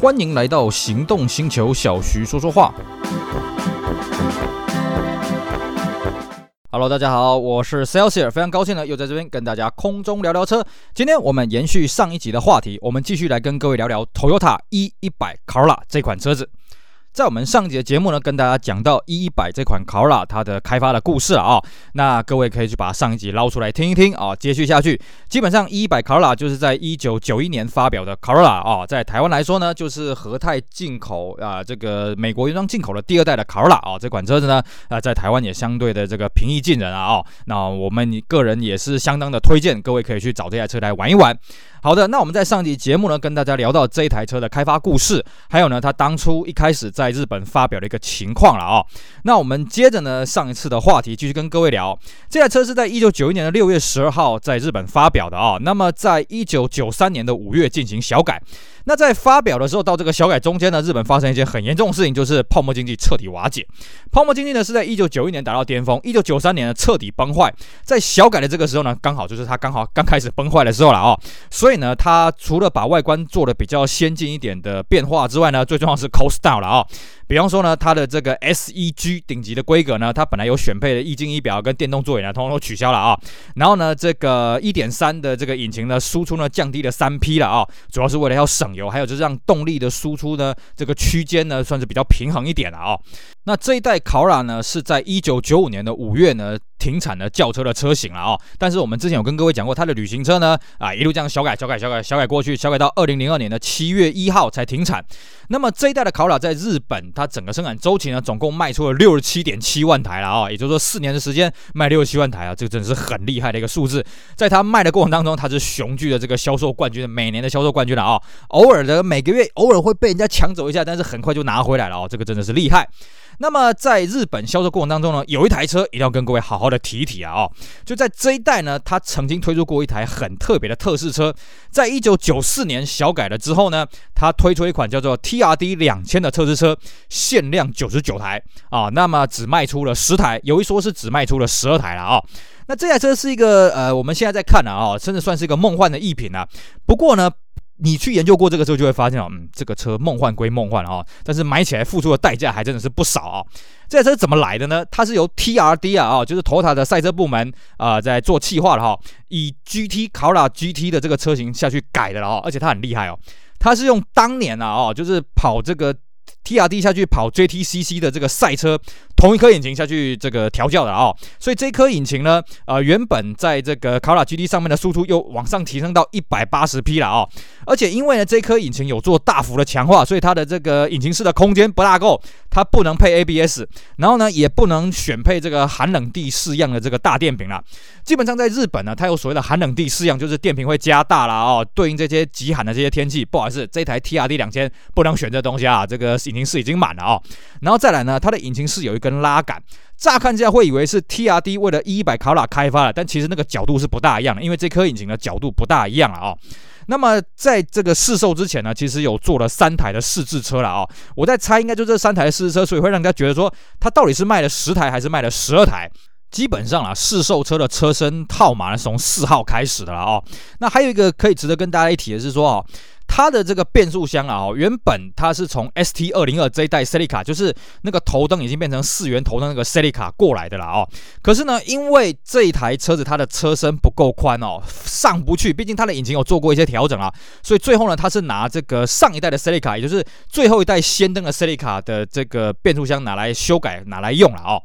欢迎来到行动星球，小徐说说话。Hello，大家好，我是 Celsius，非常高兴呢，又在这边跟大家空中聊聊车。今天我们延续上一集的话题，我们继续来跟各位聊聊 Toyota E 一百 Corolla 这款车子。在我们上集的节目呢，跟大家讲到 E100 这款 Corolla 它的开发的故事啊、那各位可以去把上一集捞出来听一听啊、接续下去。基本上 E100 Corolla 就是在一九九一年发表的 Corolla 啊，在台湾来说呢，就是和泰进口啊，这个美国原装进口的第二代的 Corolla 啊，这款车子呢啊，在台湾也相对的这个平易近人啊，哦，那我们个人也是相当的推荐，各位可以去找这台车来玩一玩。好的，那我们在上集节目呢，跟大家聊到这一台车的开发故事，还有呢，它当初一开始在日本发表的一个情况了啊、那我们接着呢，上一次的话题继续跟各位聊，这台车是在一九九一年的六月十二号在日本发表的啊、那么在一九九三年的五月进行小改。那在发表的时候到这个小改中间呢，日本发生一件很严重的事情，就是泡沫经济彻底瓦解。泡沫经济呢是在一九九一年达到巅峰，一九九三年呢彻底崩坏。在小改的这个时候呢，刚好就是它刚好刚开始崩坏的时候了啊、所以呢，它除了把外观做的比较先进一点的变化之外呢，最重要是 cost down 了啊、哦。比方说呢，它的这个 SEG 顶级的规格呢，它本来有选配的液晶仪表跟电动座椅呢，通通都取消了啊。然后呢，这个一点三的这个引擎呢，输出呢降低了三匹了啊，主要是为了要省油，还有就是让动力的输出呢，这个区间呢算是比较平衡一点了啊。那这一代考拉呢，是在一九九五年的五月呢。停产的轿车的车型了哦，但是我们之前有跟各位讲过，它的旅行车呢，啊一路这样小改、小改、小改、小改过去，小改到二零零二年的七月一号才停产。那么这一代的考拉在日本，它整个生产周期呢，总共卖出了六十七点七万台了啊，也就是说四年的时间卖六十七万台啊，这个真的是很厉害的一个数字。在它卖的过程当中，它是雄踞的这个销售冠军，每年的销售冠军了啊，偶尔的每个月偶尔会被人家抢走一下，但是很快就拿回来了哦，这个真的是厉害。那么在日本销售过程当中呢，有一台车一定要跟各位好好的提一提啊！哦，就在这一代呢，它曾经推出过一台很特别的特试车，在一九九四年小改了之后呢，它推出一款叫做 TRD 两千的测试车，限量九十九台啊，那么只卖出了十台，有一说是只卖出了十二台了啊。那这台车是一个呃，我们现在在看的啊，甚至算是一个梦幻的逸品啊。不过呢。你去研究过这个车，就会发现哦，嗯，这个车梦幻归梦幻啊，但是买起来付出的代价还真的是不少啊。这台车怎么来的呢？它是由 TRD 啊，就是 total 的赛车部门啊，在做企划的哈，以 GT Cora GT 的这个车型下去改的了哈，而且它很厉害哦，它是用当年啊，哦，就是跑这个。TRD 下去跑 JTCC 的这个赛车，同一颗引擎下去这个调教的啊、所以这颗引擎呢，呃，原本在这个考拉 GT 上面的输出又往上提升到一百八十匹了啊、而且因为呢这颗引擎有做大幅的强化，所以它的这个引擎室的空间不大够，它不能配 ABS，然后呢也不能选配这个寒冷地式样的这个大电瓶了。基本上在日本呢，它有所谓的寒冷地式样，就是电瓶会加大啦哦，对应这些极寒的这些天气。不好意思，这台 TRD 两千不能选这东西啊，这个引擎室已经满了、哦。然后再来呢，它的引擎室有一根拉杆，乍看之下会以为是 TRD 为了 E100 Corolla 开发的，但其实那个角度是不大一样的，因为这颗引擎的角度不大一样了啊、哦。那么在这个试售之前呢，其实有做了三台的试制车了啊、哦。我在猜，应该就这三台试制车，所以会让人家觉得说，它到底是卖了十台还是卖了十二台？基本上啊，试售车的车身号码是从四号开始的了哦。那还有一个可以值得跟大家一提的是说哦，它的这个变速箱啊，原本它是从 ST 二零二这一代 Celica，就是那个头灯已经变成四圆头灯那个 Celica 过来的了哦。可是呢，因为这一台车子它的车身不够宽哦，上不去，毕竟它的引擎有做过一些调整啊，所以最后呢，它是拿这个上一代的 Celica，也就是最后一代氙灯的 Celica 的这个变速箱拿来修改，拿来用了哦。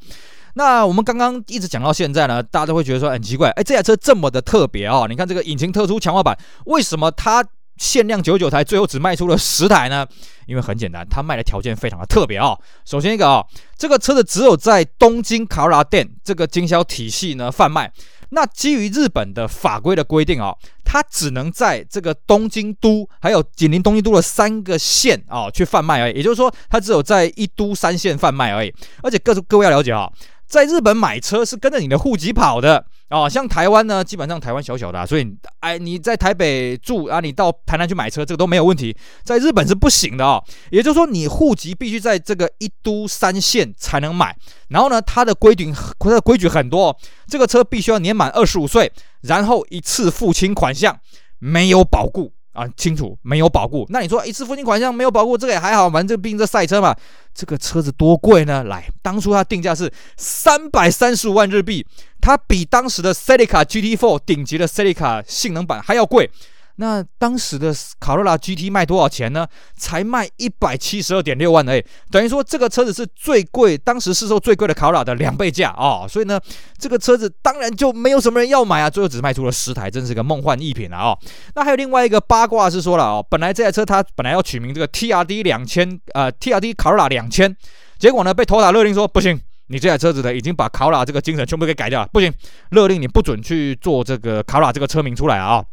那我们刚刚一直讲到现在呢，大家都会觉得说很奇怪，哎，这台车这么的特别哦，你看这个引擎特殊强化版，为什么它限量九九台，最后只卖出了十台呢？因为很简单，它卖的条件非常的特别哦。首先一个哦，这个车子只有在东京卡罗拉店这个经销体系呢贩卖。那基于日本的法规的规定哦，它只能在这个东京都还有紧邻东京都的三个县哦去贩卖而已。也就是说，它只有在一都三县贩卖而已。而且各各位要了解哦。在日本买车是跟着你的户籍跑的哦，像台湾呢，基本上台湾小小的，所以哎，你在台北住啊，你到台南去买车，这个都没有问题。在日本是不行的哦，也就是说，你户籍必须在这个一都三县才能买。然后呢，它的规定，它的规矩很多哦，这个车必须要年满二十五岁，然后一次付清款项，没有保固。啊，清楚没有保固。那你说一次付清款项没有保固，这个也还好，反正这毕竟这赛车嘛。这个车子多贵呢？来，当初它定价是三百三十五万日币，它比当时的 Celica GT4 顶级的 Celica 性能版还要贵。那当时的卡罗拉 GT 卖多少钱呢？才卖一百七十二点六万而已，等于说这个车子是最贵，当时市售最贵的卡罗拉的两倍价啊、哦！所以呢，这个车子当然就没有什么人要买啊，最后只卖出了十台，真是个梦幻一品啊、哦！那还有另外一个八卦是说了哦，本来这台车它本来要取名这个 TRD 两千，呃，TRD 卡罗拉两千，结果呢被头塔勒令说不行，你这台车子呢已经把卡罗拉这个精神全部给改掉了，不行，勒令你不准去做这个卡罗拉这个车名出来啊、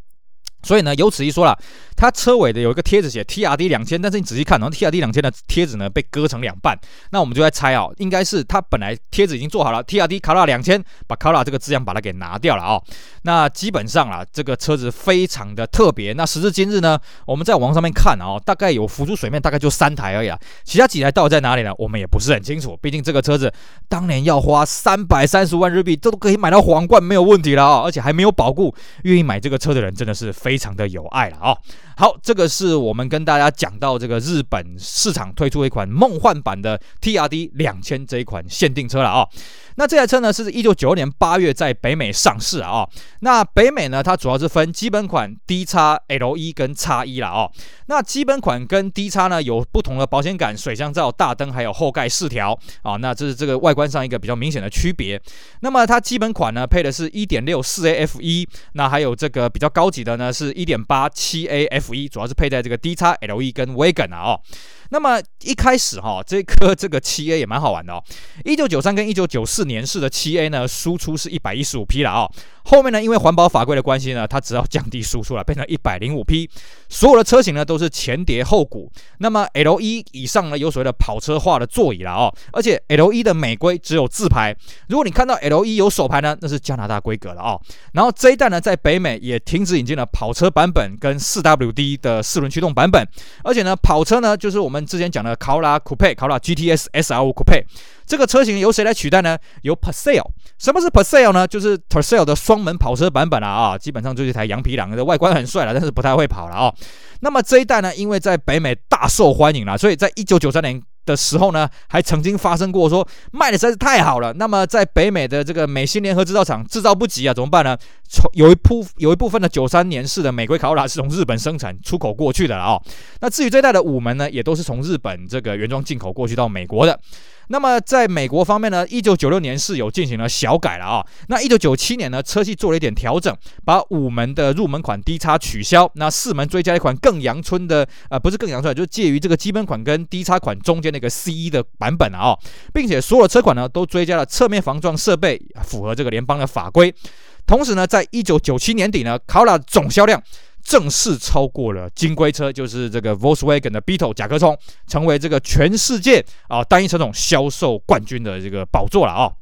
所以呢，由此一说了。它车尾的有一个贴纸写 TRD 两千，但是你仔细看，然后 TRD 两千的贴纸呢被割成两半，那我们就在猜啊、哦，应该是它本来贴纸已经做好了，TRD 卡拉两千，把卡拉这个字样把它给拿掉了啊、哦。那基本上啊，这个车子非常的特别。那时至今日呢，我们在网上面看啊、哦，大概有浮出水面大概就三台而已啊，其他几台到底在哪里呢？我们也不是很清楚。毕竟这个车子当年要花三百三十万日币，这都可以买到皇冠没有问题了啊、哦，而且还没有保固，愿意买这个车的人真的是非非常的有爱了啊、哦。好，这个是我们跟大家讲到这个日本市场推出一款梦幻版的 TRD 两千这一款限定车了啊、哦。那这台车呢，是一九九二年八月在北美上市啊、那北美呢，它主要是分基本款 D 叉 L 一跟叉一了哦。那基本款跟 D 叉呢有不同的保险杆、水箱罩、大灯还有后盖饰条啊。那这是这个外观上一个比较明显的区别。那么它基本款呢配的是一点六四 A F 一那还有这个比较高级的呢是一点八七 A FE，主要是配在这个 D 叉 LE 跟 Wagon 啊哦。那么一开始哈，这颗这个 7A 也蛮好玩的哦。一九九三跟一九九四年式的 7A 呢，输出是一百一十五匹了啊。后面呢，因为环保法规的关系呢，它只要降低输出了，变成一百零五匹。所有的车型呢都是前碟后鼓。那么 L 一以上呢有所谓的跑车化的座椅了哦，而且 L 一的美规只有自排。如果你看到 L 一有手排呢，那是加拿大规格了哦。然后这一代呢，在北美也停止引进了跑车版本跟四 WD 的四轮驱动版本。而且呢，跑车呢就是我们之前讲的考拉 Coupe、考拉 GTS S R Coupe。这个车型由谁来取代呢？由 p a s e l。什么是 p a s e l 呢？就是 p a s e l 的双门跑车版本了啊，基本上就是一台羊皮狼的外观很帅了，但是不太会跑了啊。那么这一代呢，因为在北美大受欢迎了，所以在一九九三年的时候呢，还曾经发生过说卖的实在是太好了。那么在北美的这个美新联合制造厂制造不及啊，怎么办呢？从有一部有一部分的九三年式的美国卡罗拉是从日本生产出口过去的了啊。那至于这代的五门呢，也都是从日本这个原装进口过去到美国的。那么在美国方面呢，一九九六年是有进行了小改了啊、那一九九七年呢，车系做了一点调整，把五门的入门款 D 叉取消，那四门追加一款更阳春的，呃，不是更阳春，就是介于这个基本款跟 D 叉款中间的一个 C 的版本啊、并且所有车款呢都追加了侧面防撞设备，符合这个联邦的法规。同时呢，在一九九七年底呢，考拉总销量。正式超过了金龟车，就是这个 Volkswagen 的 Beetle 甲壳虫，成为这个全世界啊单一车种销售冠军的这个宝座了啊。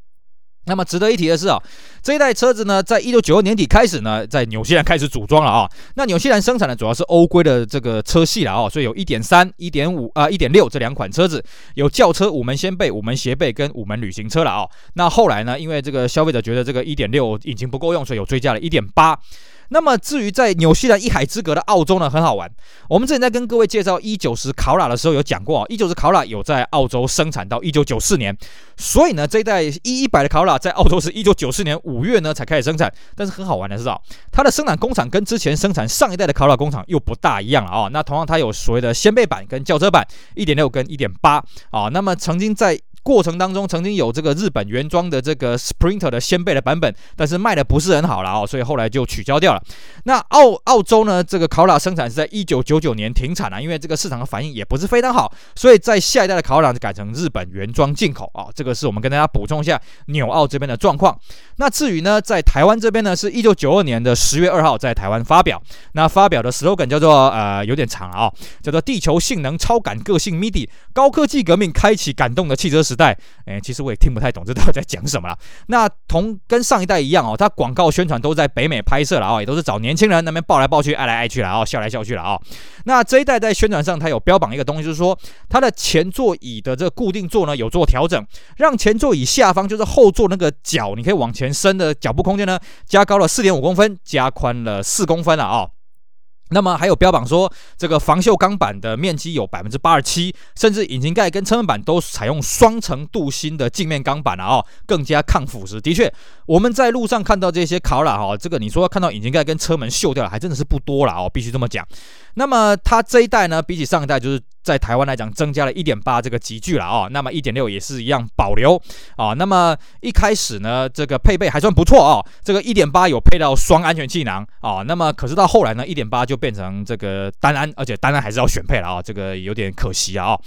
那么值得一提的是啊，这一代车子呢，在一九九二年底开始呢，在纽西兰开始组装了啊。那纽西兰生产的主要是欧规的这个车系了啊，所以有一点三、一点五啊、一点六这两款车子，有轿车、五门掀背、五门斜背跟五门旅行车了啊。那后来呢，因为这个消费者觉得这个一点六引擎不够用，所以有追加了一点八。那么至于在纽西兰一海之隔的澳洲呢，很好玩。我们之前在跟各位介绍 E90 考拉的时候有讲过啊，E90 考拉有在澳洲生产到一九九四年，所以呢，这一代一一百的考拉在澳洲是一九九四年五月呢才开始生产。但是很好玩的是啊，它的生产工厂跟之前生产上一代的考拉工厂又不大一样了啊。那同样它有所谓的掀背版跟轿车版，一点六跟一点八啊。那么曾经在过程当中曾经有这个日本原装的这个 Sprinter 的掀背的版本，但是卖的不是很好了哦，所以后来就取消掉了。那澳澳洲呢，这个考拉生产是在一九九九年停产了，因为这个市场的反应也不是非常好，所以在下一代的考拉就改成日本原装进口啊。这个是我们跟大家补充一下纽澳这边的状况。那至于呢，在台湾这边呢，是一九九二年的十月二号在台湾发表，那发表的 slogan 叫做呃有点长啊，叫做地球性能超感个性 MIDI 高科技革命开启感动的汽车时代。哎，其实我也听不太懂这到底在讲什么了。那同跟上一代一样哦，它广告宣传都在北美拍摄了啊，也都是找年轻人那边抱来抱去、爱来爱去了啊，笑来笑去了啊。那这一代在宣传上，它有标榜一个东西，就是说它的前座椅的这个固定座呢有做调整，让前座椅下方就是后座那个脚，你可以往前伸的脚部空间呢加高了四点五公分，加宽了四公分了啊。那么还有标榜说，这个防锈钢板的面积有百分之八十七，甚至引擎盖跟车门板都采用双层镀锌的镜面钢板了啊，更加抗腐蚀。的确，我们在路上看到这些考拉哈，这个你说看到引擎盖跟车门锈掉了，还真的是不多了哦，必须这么讲。那么它这一代呢，比起上一代就是。在台湾来讲，增加了一点八这个级距了啊，那么一点六也是一样保留啊。那么一开始呢，这个配备还算不错啊，这个一点八有配到双安全气囊啊。那么可是到后来呢，一点八就变成这个单安，而且单安还是要选配了啊，这个有点可惜啊。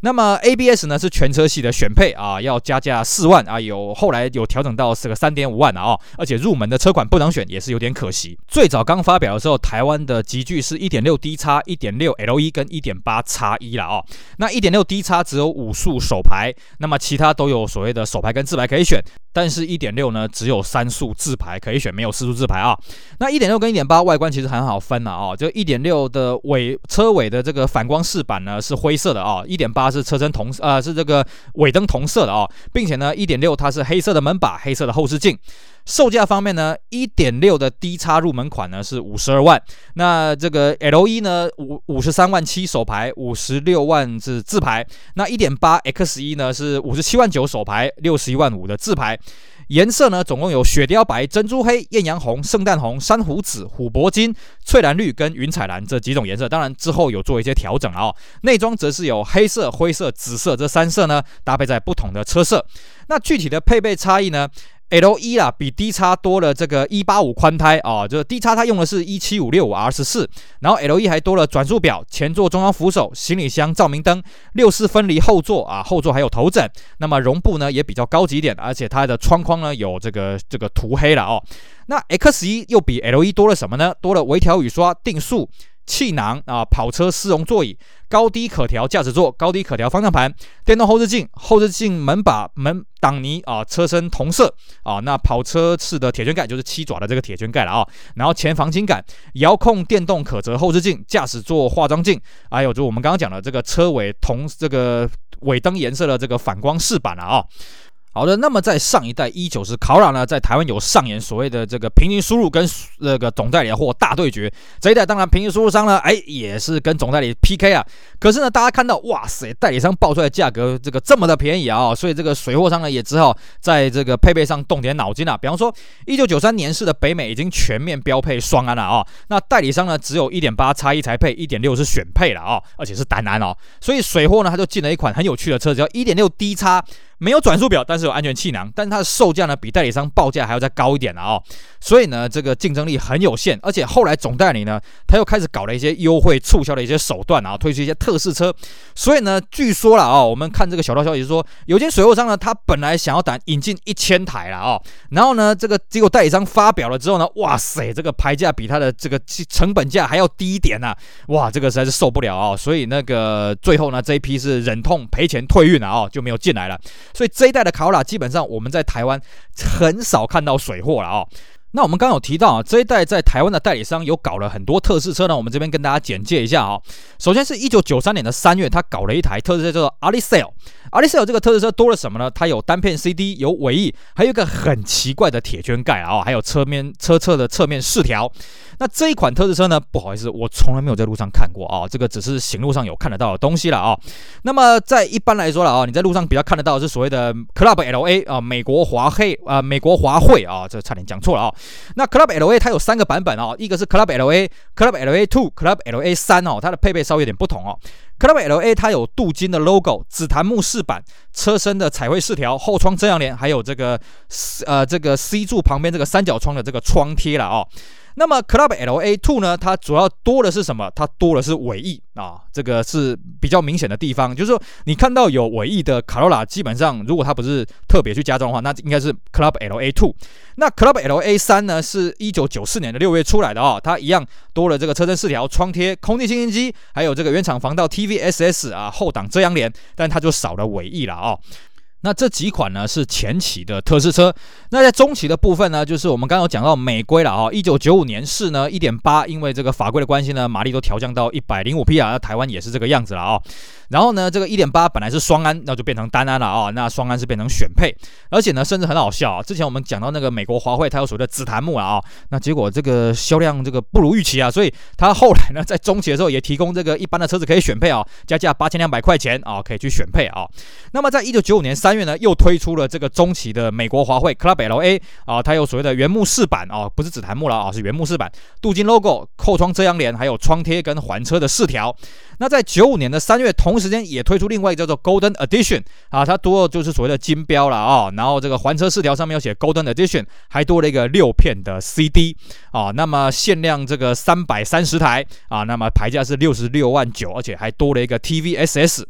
那么 ABS 呢是全车系的选配啊，要加价四万啊，有后来有调整到这个三点五万了啊，而且入门的车款不能选，也是有点可惜。最早刚发表的时候，台湾的级距是一点六 D 叉、一点六 LE 跟一点八叉一一了啊。那一点六 D 差只有五速手牌，那么其他都有所谓的手牌跟自排可以选。但是一点六呢，只有三速自排可以选，没有四速自排啊。那一点六跟一点八外观其实很好分了啊，就一点六的尾车尾的这个反光饰板呢是灰色的啊，一点八是车身同呃是这个尾灯同色的啊，并且呢一点六它是黑色的门把，黑色的后视镜。售价方面呢，一点六的 D 叉入门款呢是五十二万，那这个 L 一呢五五十三万七手排，五十六万是自排，那一点八 X 一呢是五十七万九手排，六十一万五的自排。颜色呢总共有雪貂白、珍珠黑、艳阳红、圣诞红、珊瑚紫、琥珀金、翠蓝绿跟云彩蓝这几种颜色，当然之后有做一些调整啊、哦。内装则是有黑色、灰色、紫色这三色呢，搭配在不同的车色。那具体的配备差异呢？L 一啦，比 D 叉多了这个一八五宽胎啊，就是 D 叉它用的是一七五六五 R 十四，然后 L 一还多了转速表、前座中央扶手、行李箱照明灯、六四分离后座啊，后座还有头枕，那么绒布呢也比较高级点，而且它的窗框呢有这个这个涂黑了哦。那 X 一又比 L 一多了什么呢？多了微调雨刷、定速。气囊啊，跑车丝绒座椅，高低可调驾驶座，高低可调方向盘，电动后视镜，后视镜门把门挡泥啊，车身同色。啊，那跑车式的铁圈盖就是七爪的这个铁圈盖了啊，然后前防倾杆，遥控电动可折后视镜，驾驶座化妆镜，还有就我们刚刚讲的这个车尾同这个尾灯颜色的这个反光饰板了啊。好的，那么在上一代一九十卡罗拉呢，在台湾有上演所谓的这个平行输入跟那个总代理的货大对决。这一代当然平行输入商呢，哎，也是跟总代理 PK 啊。可是呢，大家看到，哇塞，代理商报出来的价格这个这么的便宜啊，所以这个水货商呢也只好在这个配备上动点脑筋啊。比方说，一九九三年式的北美已经全面标配双安了啊，那代理商呢只有一点八叉一才配，一点六是选配了啊，而且是单安哦。所以水货呢他就进了一款很有趣的车子，叫一点六 D 叉。没有转速表，但是有安全气囊，但是它的售价呢比代理商报价还要再高一点了哦，所以呢这个竞争力很有限，而且后来总代理呢他又开始搞了一些优惠促销的一些手段啊，推出一些特试车，所以呢据说了哦，我们看这个小道消息说，有间水货商呢他本来想要打引进一千台了哦，然后呢这个结果代理商发表了之后呢，哇塞这个牌价比他的这个成本价还要低一点呐、哇这个实在是受不了啊、所以那个最后呢这一批是忍痛赔钱退运了哦，就没有进来了。所以这一代的卡罗拉基本上我们在台湾很少看到水货了哦。那我们刚刚有提到啊，这一代在台湾的代理商有搞了很多特试车呢。我们这边跟大家简介一下啊。首先是一九九三年的三月，他搞了一台特试车叫做 Alisell Alicel。Alicel 这个特试车多了什么呢？它有单片 CD，有尾翼，还有一个很奇怪的铁圈盖啊，还有车面车侧的侧面饰条。那这一款特试车呢，不好意思，我从来没有在路上看过啊，这个只是行路上有看得到的东西了啊。那么在一般来说了啊，你在路上比较看得到的是所谓的 Club LA 啊，美国华黑啊，美国华会啊，这差点讲错了啊。那 Club LA 它有三个版本啊，一个是 Club LA、Club LA Two、Club LA 三哦，它的配备稍微有点不同哦。Club LA 它有镀金的 logo、紫檀木饰板、车身的彩绘饰条、后窗遮阳帘，还有这个呃这个 C 柱旁边这个三角窗的这个窗贴了哦。那么 Club LA Two 呢，它主要多的是什么？它多的是尾翼啊，这个是比较明显的地方。就是说，你看到有尾翼的卡罗拉，基本上如果它不是特别去加装的话，那应该是 Club LA Two。那 Club LA 三呢，是一九九四年的六月出来的哦，它一样多了这个车身饰条、窗贴、空气清新机，还有这个原厂防盗 TVSS 啊后挡遮阳帘，但它就少了尾翼了哦。那这几款呢是前期的特试车，那在中期的部分呢，就是我们刚刚讲到美规了啊，一九九五年是呢一点八，因为这个法规的关系呢，马力都调降到一百零五匹啊，那台湾也是这个样子了啊。然后呢，这个一点八本来是双安，那就变成单安了啊。那双安是变成选配，而且呢，甚至很好笑啊。之前我们讲到那个美国华汇，它有所谓的紫檀木了啊。那结果这个销量这个不如预期啊，所以它后来呢，在中期的时候也提供这个一般的车子可以选配啊，加价八千两百块钱啊，可以去选配啊。那么在一九九五年三月呢，又推出了这个中期的美国华汇 Club LA 啊，它有所谓的原木饰板啊，不是紫檀木了啊，是原木饰板，镀金 logo，后窗遮阳帘，还有窗贴跟环车的饰条。那在九五年的三月，同时间也推出另外一个叫做 Golden Edition 啊，它多就是所谓的金标了啊，然后这个环车饰条上面有写 Golden Edition，还多了一个六片的 CD 啊，那么限量这个三百三十台啊，那么牌价是六十六万九，而且还多了一个 TVSS。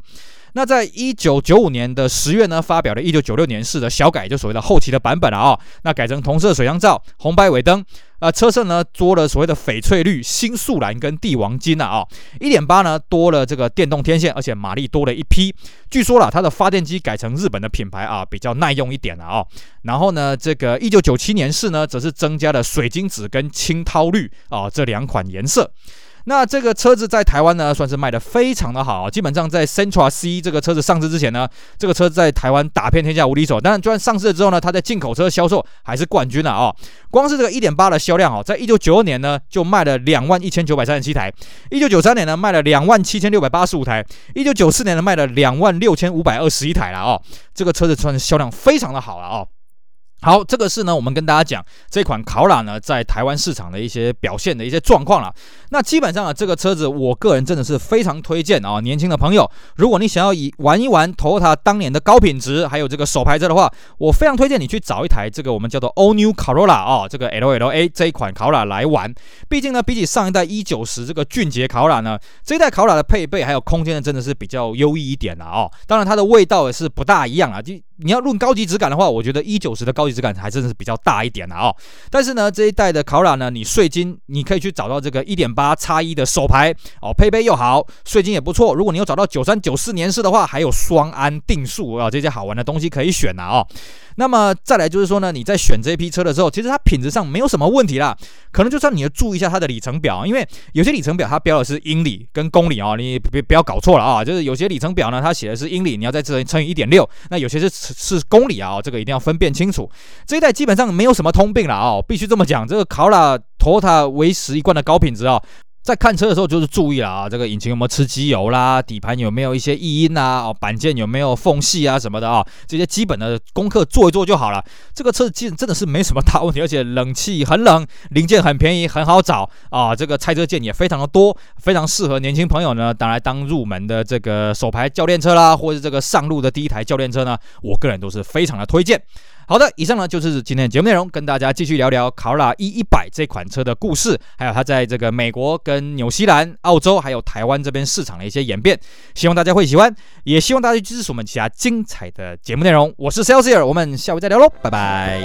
那在一九九五年的十月呢，发表了一九九六年式的小改，就所谓的后期的版本了啊，那改成同色水箱罩、红白尾灯。啊，车身呢多了所谓的翡翠绿、新素蓝跟帝王金了啊。一点八呢多了这个电动天线，而且马力多了一匹。据说了它的发电机改成日本的品牌啊，比较耐用一点了啊。然后呢，这个一九九七年式呢则是增加了水晶紫跟青涛绿啊这两款颜色。那这个车子在台湾呢，算是卖的非常的好。基本上在 Sentra C 这个车子上市之前呢，这个车子在台湾打遍天下无敌手。当然，就算上市了之后呢，它在进口车销售还是冠军了啊！光是这个1.8的销量啊，在1992年呢就卖了两万一千九百三十七台，1993年呢卖了两万七千六百八十五台，1994年呢卖了两万六千五百二十一台了啊！这个车子算是销量非常的好了啊！好，这个是呢，我们跟大家讲这款考拉呢，在台湾市场的一些表现的一些状况了。那基本上啊，这个车子我个人真的是非常推荐啊，年轻的朋友，如果你想要以玩一玩 Toyota 当年的高品质，还有这个手排车的话，我非常推荐你去找一台这个我们叫做 All New Corolla 啊，这个 LLA 这一款考拉来玩。毕竟呢，比起上一代 E 九十这个俊杰考拉呢，这一代考拉的配备还有空间呢，真的是比较优异一点了啊。当然，它的味道也是不大一样啊，就。你要论高级质感的话，我觉得一九十的高级质感还真的是比较大一点的、哦。但是呢，这一代的考拉呢，你税金你可以去找到这个一点八叉一的手牌哦，配备又好，税金也不错。如果你有找到九三九四年式的话，还有双安定速啊、这些好玩的东西可以选的啊、哦。那么再来就是说呢，你在选这一批车的时候，其实它品质上没有什么问题啦。可能就算你要注意一下它的里程表，因为有些里程表它标的是英里跟公里啊、哦，你别不要搞错了啊。就是有些里程表呢，它写的是英里，你要在这里乘以一点六，那有些是是公里啊，这个一定要分辨清楚。这一代基本上没有什么通病了啊，必须这么讲。这个考拉 Toyota 维持一贯的高品质啊。在看车的时候，就是注意了啊，这个引擎有没有吃机油啦，底盘有没有一些异音啊，哦，板件有没有缝隙啊什么的啊，这些基本的功课做一做就好了。这个车子其实真的是没什么大问题，而且冷气很冷，零件很便宜，很好找啊。这个拆车件也非常的多，非常适合年轻朋友呢，当然当入门的这个手牌教练车啦，或者这个上路的第一台教练车呢，我个人都是非常的推荐。好的，以上呢就是今天的节目内容，跟大家继续聊聊卡罗拉 E 一百这款车的故事，还有它在这个美国、跟纽西兰、澳洲还有台湾这边市场的一些演变，希望大家会喜欢，也希望大家支持我们其他精彩的节目内容。我是 s a l e s i e r 我们下回再聊喽，拜拜。